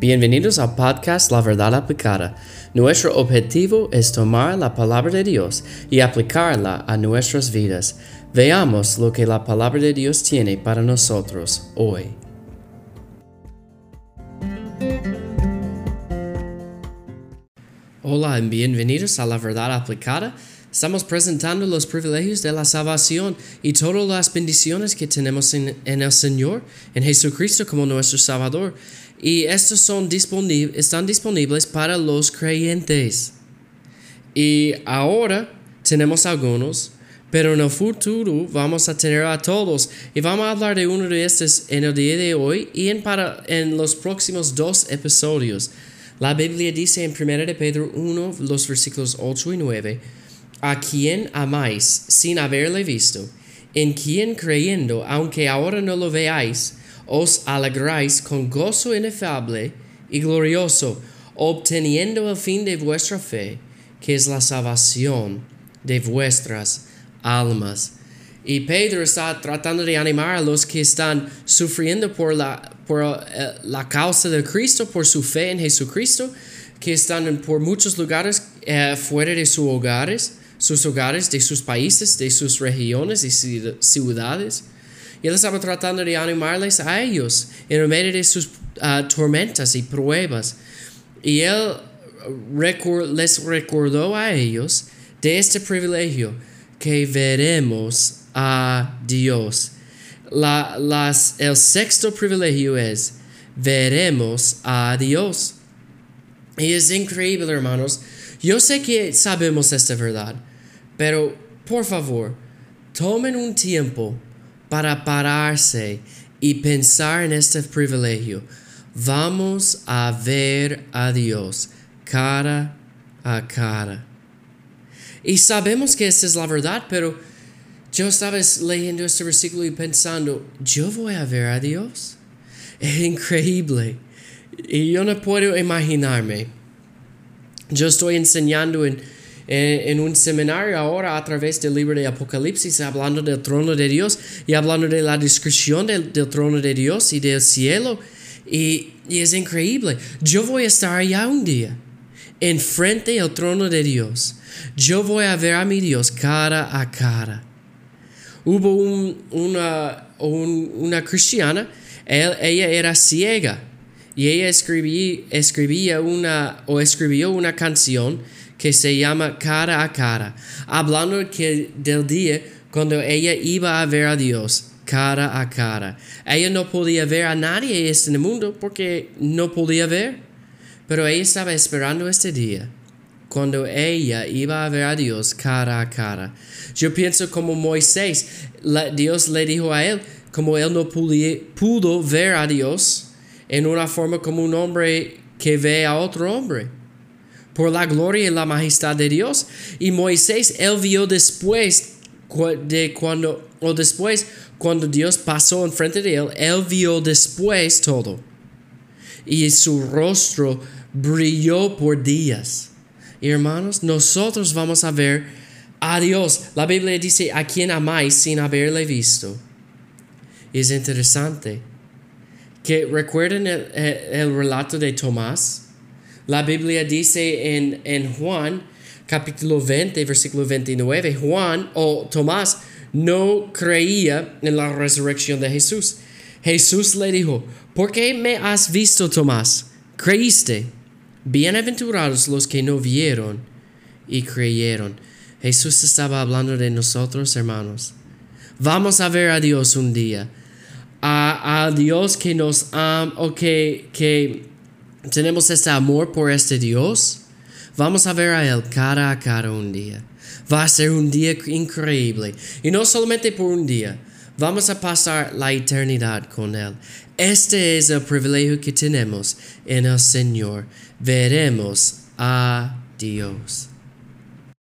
Bienvenidos al podcast La Verdad Aplicada. Nuestro objetivo es tomar la palabra de Dios y aplicarla a nuestras vidas. Veamos lo que la palabra de Dios tiene para nosotros hoy. Hola y bienvenidos a La Verdad Aplicada. Estamos presentando los privilegios de la salvación y todas las bendiciones que tenemos en, el Señor, en Jesucristo como nuestro Salvador. Y estos son disponibles, están disponibles para los creyentes. Y ahora tenemos algunos, pero en el futuro vamos a tener a todos. Y vamos a hablar de uno de estos en el día de hoy y en, para, en los próximos dos episodios. La Biblia dice en 1 de Pedro 1, los versículos 8 y 9, a quien amáis sin haberle visto, en quien creyendo, aunque ahora no lo veáis, os alegráis con gozo inefable y glorioso, obteniendo el fin de vuestra fe, que es la salvación de vuestras almas. Y Pedro está tratando de animar a los que están sufriendo por la, por, eh, la causa de Cristo, por su fe en Jesucristo, que están por muchos lugares eh, fuera de sus hogares, sus hogares, de sus países, de sus regiones y ciudades. Y él estaba tratando de animarles a ellos en medio de sus ah, tormentas y pruebas. Y él les recordó a ellos de este privilegio que veremos a Dios. La, las, el sexto privilegio es veremos a Dios. Y es increíble, hermanos. Yo sé que sabemos esta verdad, pero por favor, tomen un tiempo para pararse y pensar en este privilegio. Vamos a ver a Dios cara a cara. Y sabemos que esta es la verdad, pero yo estaba leyendo este versículo y pensando, yo voy a ver a Dios. Es increíble. Y yo no puedo imaginarme yo estoy enseñando en, en, un seminario ahora a través del libro de Apocalipsis, hablando del trono de Dios y hablando de la descripción del, trono de Dios y del cielo. Y, y, es increíble. Yo voy a estar allá un día, enfrente del trono de Dios. Yo voy a ver a mi Dios cara a cara. Hubo un, una, una cristiana, ella era ciega y ella escribí, escribía una o escribió una canción que se llama Cara a Cara, hablando que del día cuando ella iba a ver a Dios cara a cara. Ella no podía ver a nadie en este mundo porque no podía ver, pero ella estaba esperando este día cuando ella iba a ver a Dios cara a cara. Yo pienso como Moisés, Dios le dijo a él, como él no pudo ver a Dios, en una forma como un hombre que ve a otro hombre. Por la gloria y la majestad de Dios. Y Moisés, él vio después de cuando, o después, cuando Dios pasó enfrente de él, él vio después todo. Y su rostro brilló por días. Y hermanos, nosotros vamos a ver a Dios. La Biblia dice, a quien amáis sin haberle visto. Es interesante que recuerden el, relato de Tomás. La Biblia dice en, en Juan capítulo 20, versículo 29, Juan o Tomás no creía en la resurrección de Jesús. Jesús le dijo, ¿por qué me has visto, Tomás? ¿Creíste? Bienaventurados los que no vieron y creyeron. Jesús estaba hablando de nosotros, hermanos. Vamos a ver a Dios un día a, Dios que nos ama o que, que tenemos este amor por este Dios, vamos a ver a Él cara a cara un día. Va a ser un día increíble. Y no solamente por un día, vamos a pasar la eternidad con Él. Este es el privilegio que tenemos en el Señor. Veremos a Dios.